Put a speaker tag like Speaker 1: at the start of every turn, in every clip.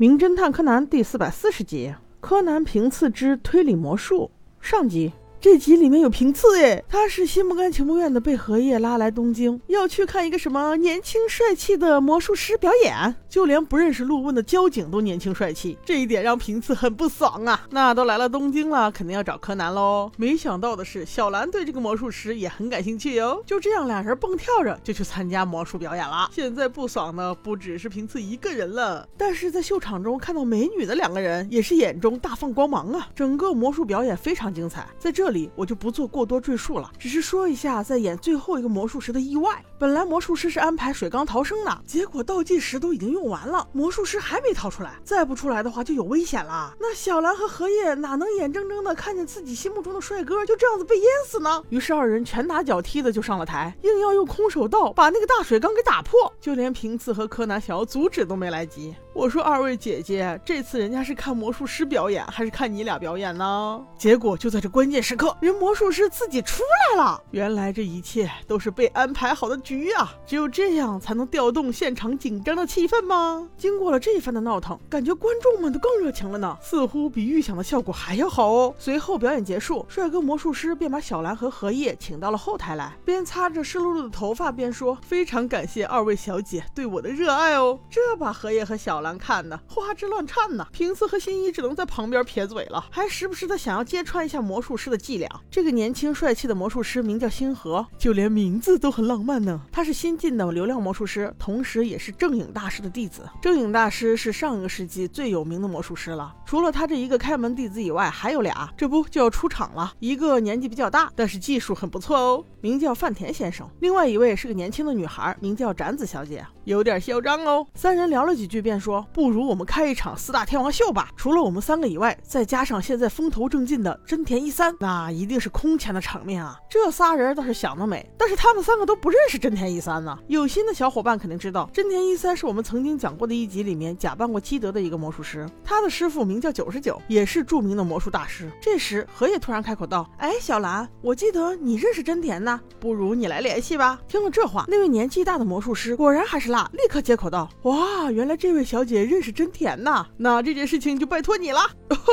Speaker 1: 名侦探柯南第四百四十集：柯南平次之推理魔术上集。这集里面有平次哎，他是心不甘情不愿的被荷叶拉来东京，要去看一个什么年轻帅气的魔术师表演，就连不认识陆问的交警都年轻帅气，这一点让平次很不爽啊。那都来了东京了，肯定要找柯南喽。没想到的是，小兰对这个魔术师也很感兴趣哟。就这样，俩人蹦跳着就去参加魔术表演了。现在不爽的不只是平次一个人了，但是在秀场中看到美女的两个人也是眼中大放光芒啊。整个魔术表演非常精彩，在这。这里我就不做过多赘述了，只是说一下在演最后一个魔术时的意外。本来魔术师是安排水缸逃生的，结果倒计时都已经用完了，魔术师还没逃出来，再不出来的话就有危险了。那小兰和荷叶哪能眼睁睁的看见自己心目中的帅哥就这样子被淹死呢？于是二人拳打脚踢的就上了台，硬要用空手道把那个大水缸给打破，就连平次和柯南想要阻止都没来及。我说二位姐姐，这次人家是看魔术师表演，还是看你俩表演呢？结果就在这关键时刻，人魔术师自己出来了。原来这一切都是被安排好的局啊！只有这样才能调动现场紧张的气氛吗？经过了这一番的闹腾，感觉观众们都更热情了呢，似乎比预想的效果还要好哦。随后表演结束，帅哥魔术师便把小兰和荷叶请到了后台来，边擦着湿漉漉的头发边说：“非常感谢二位小姐对我的热爱哦。”这把荷叶和小。兰看的花枝乱颤呢，平次和新一只能在旁边撇嘴了，还时不时的想要揭穿一下魔术师的伎俩。这个年轻帅气的魔术师名叫星河，就连名字都很浪漫呢。他是新晋的流量魔术师，同时也是正影大师的弟子。正影大师是上一个世纪最有名的魔术师了，除了他这一个开门弟子以外，还有俩，这不就要出场了。一个年纪比较大，但是技术很不错哦，名叫范田先生。另外一位是个年轻的女孩，名叫展子小姐，有点嚣张哦。三人聊了几句，便说。不如我们开一场四大天王秀吧，除了我们三个以外，再加上现在风头正劲的真田一三，那一定是空前的场面啊！这仨人倒是想得美，但是他们三个都不认识真田一三呢。有心的小伙伴肯定知道，真田一三是我们曾经讲过的一集里面假扮过基德的一个魔术师，他的师傅名叫九十九，也是著名的魔术大师。这时荷叶突然开口道：“哎，小兰，我记得你认识真田呢，不如你来联系吧。”听了这话，那位年纪大的魔术师果然还是立刻接口道：“哇，原来这位小。”姐认识真甜呐，那这件事情就拜托你了。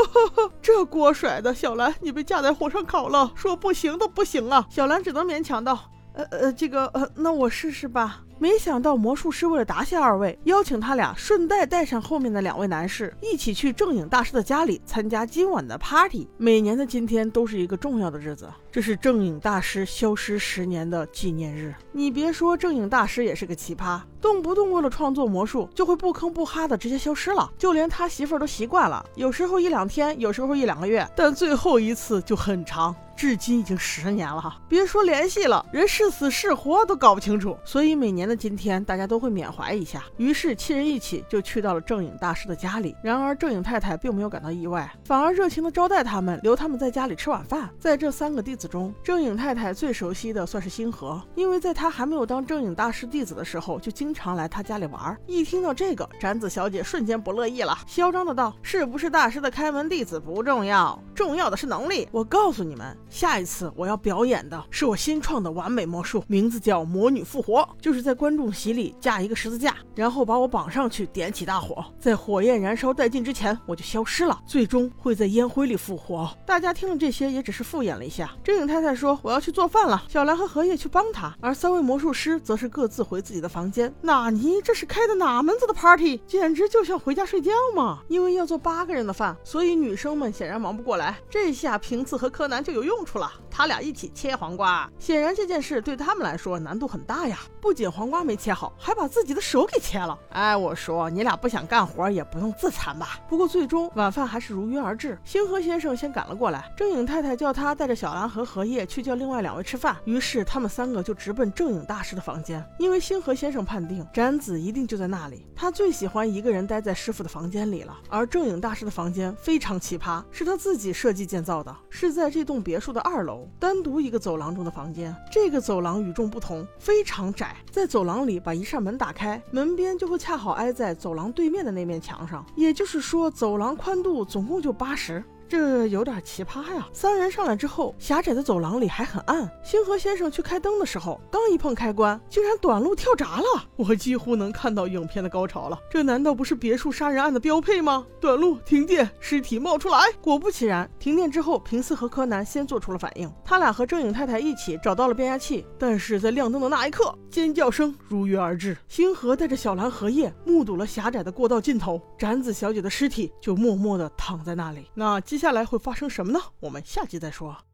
Speaker 1: 这锅甩的，小兰你被架在火上烤了，说不行都不行啊。小兰只能勉强道：“呃呃，这个呃，那我试试吧。”没想到魔术师为了答谢二位，邀请他俩顺带带上后面的两位男士，一起去正影大师的家里参加今晚的 party。每年的今天都是一个重要的日子，这是正影大师消失十年的纪念日。你别说，正影大师也是个奇葩，动不动为了创作魔术就会不吭不哈的直接消失了，就连他媳妇儿都习惯了，有时候一两天，有时候一两个月，但最后一次就很长。至今已经十年了哈，别说联系了，人是死是活都搞不清楚。所以每年的今天，大家都会缅怀一下。于是七人一起就去到了正影大师的家里。然而正影太太并没有感到意外，反而热情的招待他们，留他们在家里吃晚饭。在这三个弟子中，正影太太最熟悉的算是星河，因为在他还没有当正影大师弟子的时候，就经常来他家里玩。一听到这个，展子小姐瞬间不乐意了，嚣张的道：“是不是大师的开门弟子不重要，重要的是能力。我告诉你们。”下一次我要表演的是我新创的完美魔术，名字叫魔女复活，就是在观众席里架一个十字架，然后把我绑上去，点起大火，在火焰燃烧殆尽之前，我就消失了，最终会在烟灰里复活。大家听了这些也只是敷衍了一下。真影太太说我要去做饭了，小兰和荷叶去帮她，而三位魔术师则是各自回自己的房间。纳尼？这是开的哪门子的 party？简直就像回家睡觉嘛！因为要做八个人的饭，所以女生们显然忙不过来。这下平次和柯南就有用。处了，他俩一起切黄瓜，显然这件事对他们来说难度很大呀。不仅黄瓜没切好，还把自己的手给切了。哎，我说你俩不想干活也不用自残吧。不过最终晚饭还是如约而至。星河先生先赶了过来，正影太太叫他带着小兰和荷叶去叫另外两位吃饭。于是他们三个就直奔正影大师的房间，因为星河先生判定展子一定就在那里。他最喜欢一个人待在师傅的房间里了。而正影大师的房间非常奇葩，是他自己设计建造的，是在这栋别墅。的二楼，单独一个走廊中的房间。这个走廊与众不同，非常窄。在走走廊里，把一扇门打开，门边就会恰好挨在走廊对面的那面墙上。也就是说，走廊宽度总共就八十。这有点奇葩呀！三人上来之后，狭窄的走廊里还很暗。星河先生去开灯的时候，刚一碰开关，竟然短路跳闸了。我几乎能看到影片的高潮了。这难道不是别墅杀人案的标配吗？短路、停电、尸体冒出来。果不其然，停电之后，平次和柯南先做出了反应。他俩和正影太太一起找到了变压器，但是在亮灯的那一刻，尖叫声如约而至。星河带着小兰荷叶，目睹了狭窄的过道尽头，展子小姐的尸体就默默地躺在那里。那接下来会发生什么呢？我们下集再说。